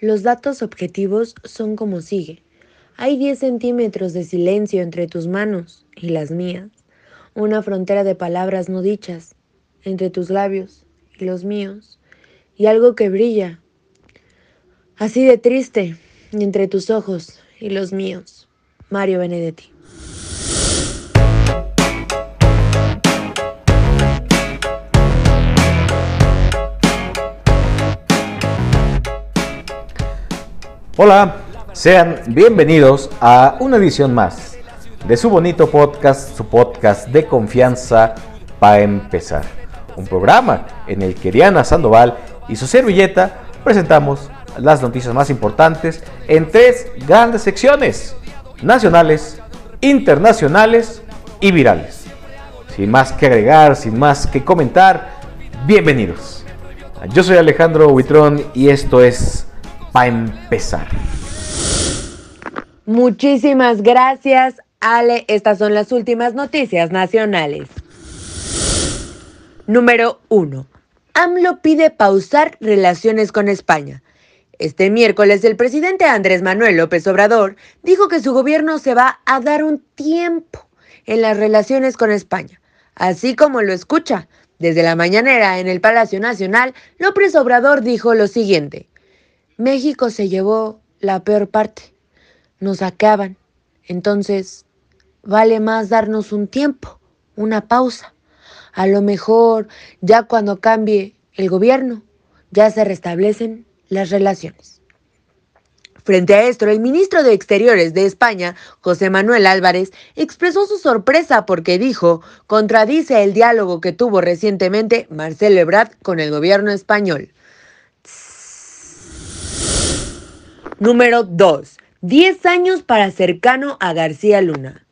Los datos objetivos son como sigue. Hay 10 centímetros de silencio entre tus manos y las mías. Una frontera de palabras no dichas entre tus labios y los míos. Y algo que brilla. Así de triste entre tus ojos y los míos. Mario Benedetti. Hola, sean bienvenidos a una edición más de su bonito podcast, su podcast de confianza para empezar. Un programa en el que Diana Sandoval y su servilleta presentamos las noticias más importantes en tres grandes secciones, nacionales, internacionales y virales. Sin más que agregar, sin más que comentar, bienvenidos. Yo soy Alejandro Huitrón y esto es para empezar. Muchísimas gracias, Ale. Estas son las últimas noticias nacionales. Número 1. AMLO pide pausar relaciones con España. Este miércoles el presidente Andrés Manuel López Obrador dijo que su gobierno se va a dar un tiempo en las relaciones con España, así como lo escucha. Desde la mañanera en el Palacio Nacional, López Obrador dijo lo siguiente. México se llevó la peor parte. Nos acaban. Entonces, vale más darnos un tiempo, una pausa. A lo mejor, ya cuando cambie el gobierno, ya se restablecen las relaciones. Frente a esto, el ministro de Exteriores de España, José Manuel Álvarez, expresó su sorpresa porque dijo, contradice el diálogo que tuvo recientemente Marcelo Ebrard con el gobierno español. Número 2. 10 años para cercano a García Luna.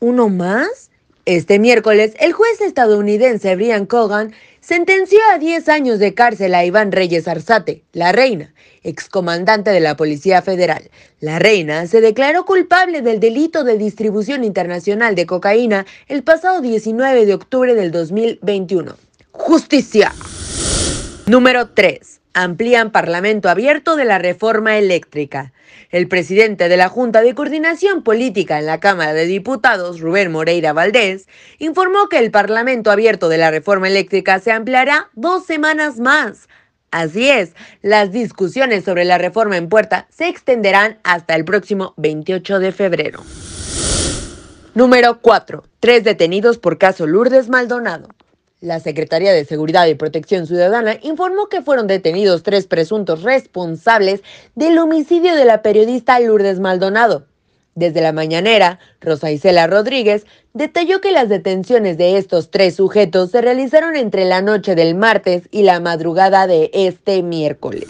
¿Uno más? Este miércoles, el juez estadounidense Brian Cogan sentenció a 10 años de cárcel a Iván Reyes Arzate, la reina, excomandante de la Policía Federal. La reina se declaró culpable del delito de distribución internacional de cocaína el pasado 19 de octubre del 2021. Justicia. Número 3 amplían Parlamento abierto de la reforma eléctrica. El presidente de la Junta de Coordinación Política en la Cámara de Diputados, Rubén Moreira Valdés, informó que el Parlamento abierto de la reforma eléctrica se ampliará dos semanas más. Así es, las discusiones sobre la reforma en puerta se extenderán hasta el próximo 28 de febrero. Número 4. Tres detenidos por caso Lourdes Maldonado. La Secretaría de Seguridad y Protección Ciudadana informó que fueron detenidos tres presuntos responsables del homicidio de la periodista Lourdes Maldonado. Desde la mañanera, Rosa Isela Rodríguez detalló que las detenciones de estos tres sujetos se realizaron entre la noche del martes y la madrugada de este miércoles.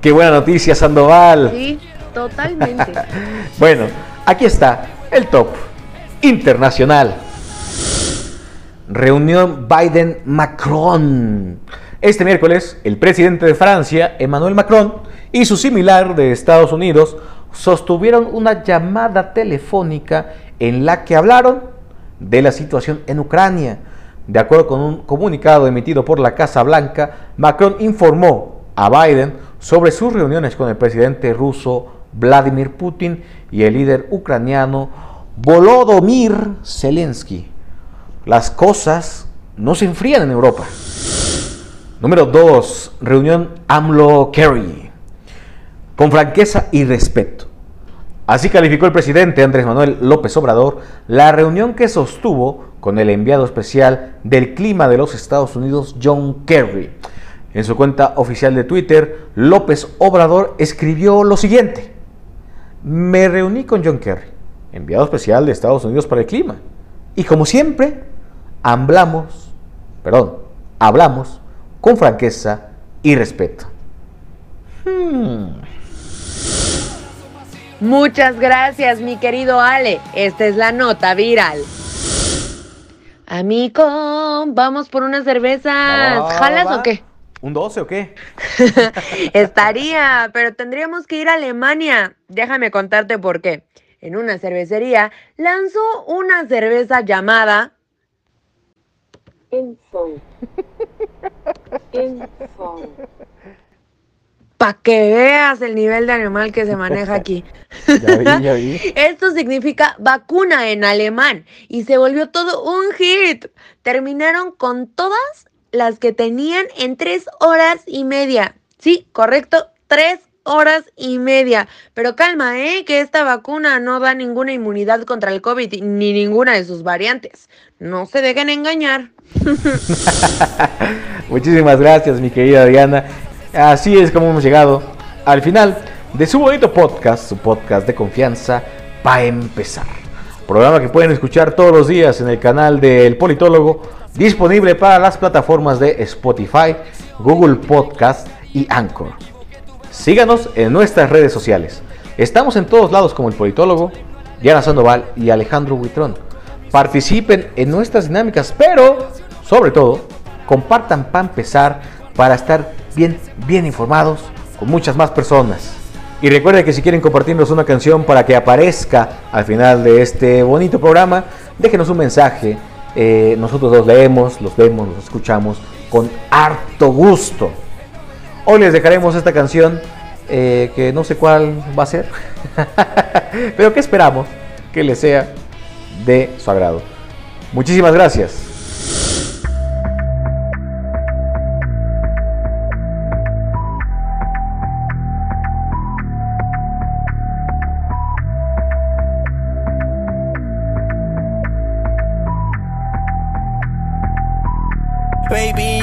Qué buena noticia, Sandoval. Sí, totalmente. bueno, aquí está el top internacional reunión Biden-Macron. Este miércoles, el presidente de Francia, Emmanuel Macron, y su similar de Estados Unidos sostuvieron una llamada telefónica en la que hablaron de la situación en Ucrania. De acuerdo con un comunicado emitido por la Casa Blanca, Macron informó a Biden sobre sus reuniones con el presidente ruso Vladimir Putin y el líder ucraniano Volodymyr Zelensky las cosas no se enfrían en Europa. Número 2. Reunión AMLO-Kerry. Con franqueza y respeto. Así calificó el presidente Andrés Manuel López Obrador la reunión que sostuvo con el enviado especial del clima de los Estados Unidos, John Kerry. En su cuenta oficial de Twitter, López Obrador escribió lo siguiente. Me reuní con John Kerry, enviado especial de Estados Unidos para el clima. Y como siempre, hablamos, perdón, hablamos con franqueza y respeto. Hmm. Muchas gracias, mi querido Ale. Esta es la nota viral. Amigo, vamos por unas cervezas. ¿Jalas o qué? ¿Un 12 o qué? Estaría, pero tendríamos que ir a Alemania. Déjame contarte por qué. en una cervecería, lanzó una cerveza llamada Info. Info. para que veas el nivel de animal que se maneja aquí. Ya vi, ya vi. Esto significa vacuna en alemán y se volvió todo un hit. Terminaron con todas las que tenían en tres horas y media. Sí, correcto, tres horas y media. Pero calma, ¿eh? Que esta vacuna no da ninguna inmunidad contra el COVID ni ninguna de sus variantes. No se dejen engañar. Muchísimas gracias, mi querida Diana. Así es como hemos llegado al final de su bonito podcast, su podcast de confianza, para empezar. Programa que pueden escuchar todos los días en el canal del Politólogo, disponible para las plataformas de Spotify, Google Podcast y Anchor. Síganos en nuestras redes sociales. Estamos en todos lados como el Politólogo, Diana Sandoval y Alejandro Huitrón. Participen en nuestras dinámicas, pero sobre todo, compartan para empezar para estar bien, bien informados con muchas más personas. Y recuerden que si quieren compartirnos una canción para que aparezca al final de este bonito programa, déjenos un mensaje. Eh, nosotros los leemos, los vemos, los escuchamos con harto gusto. Hoy les dejaremos esta canción eh, que no sé cuál va a ser, pero que esperamos que les sea de su agrado. Muchísimas gracias. Baby,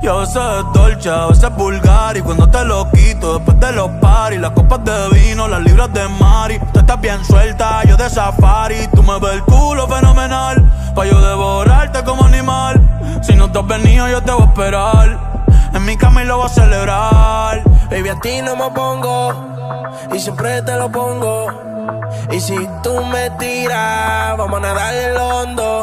Y a veces es dolce, a veces es vulgar Y cuando te lo quito después de los paris Las copas de vino, las libras de mari Tú estás bien suelta, yo de safari Tú me ves el culo fenomenal Pa' yo devorarte como animal Si no te has venido yo te voy a esperar En mi cama y lo voy a celebrar Baby, a ti no me pongo y siempre te lo pongo. Y si tú me tiras, vamos a nadar el hondo.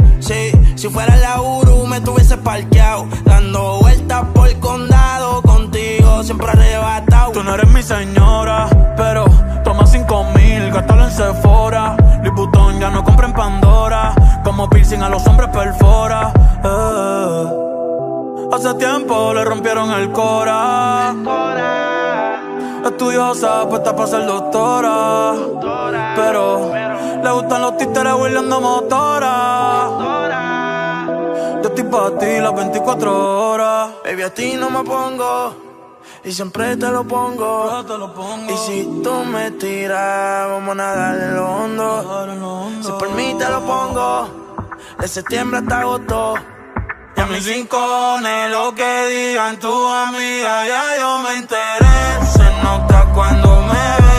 Sí, si fuera la Uru, me tuviese parqueado. Dando vueltas por el condado. Contigo siempre arrebatado. Tú no eres mi señora, pero toma cinco mil, gástalo en Sephora. Liputón ya no compra en Pandora, como piercing a los hombres perfora. Eh. Hace tiempo le rompieron el cora. Estudiosa, puesta para ser doctora. Pero le gustan los títeres huirleando motora. Yo estoy para ti las 24 horas. Baby, a ti no me pongo. Y siempre te lo pongo. Yo te lo pongo. Y si tú me tiras, vamos a nadar en lo hondo. Nadar en lo hondo. Si por mí te lo pongo. De septiembre hasta agosto. Y a mis rincones, lo que digan tu amiga, ya yo me enteré. Se nota cuando me ves,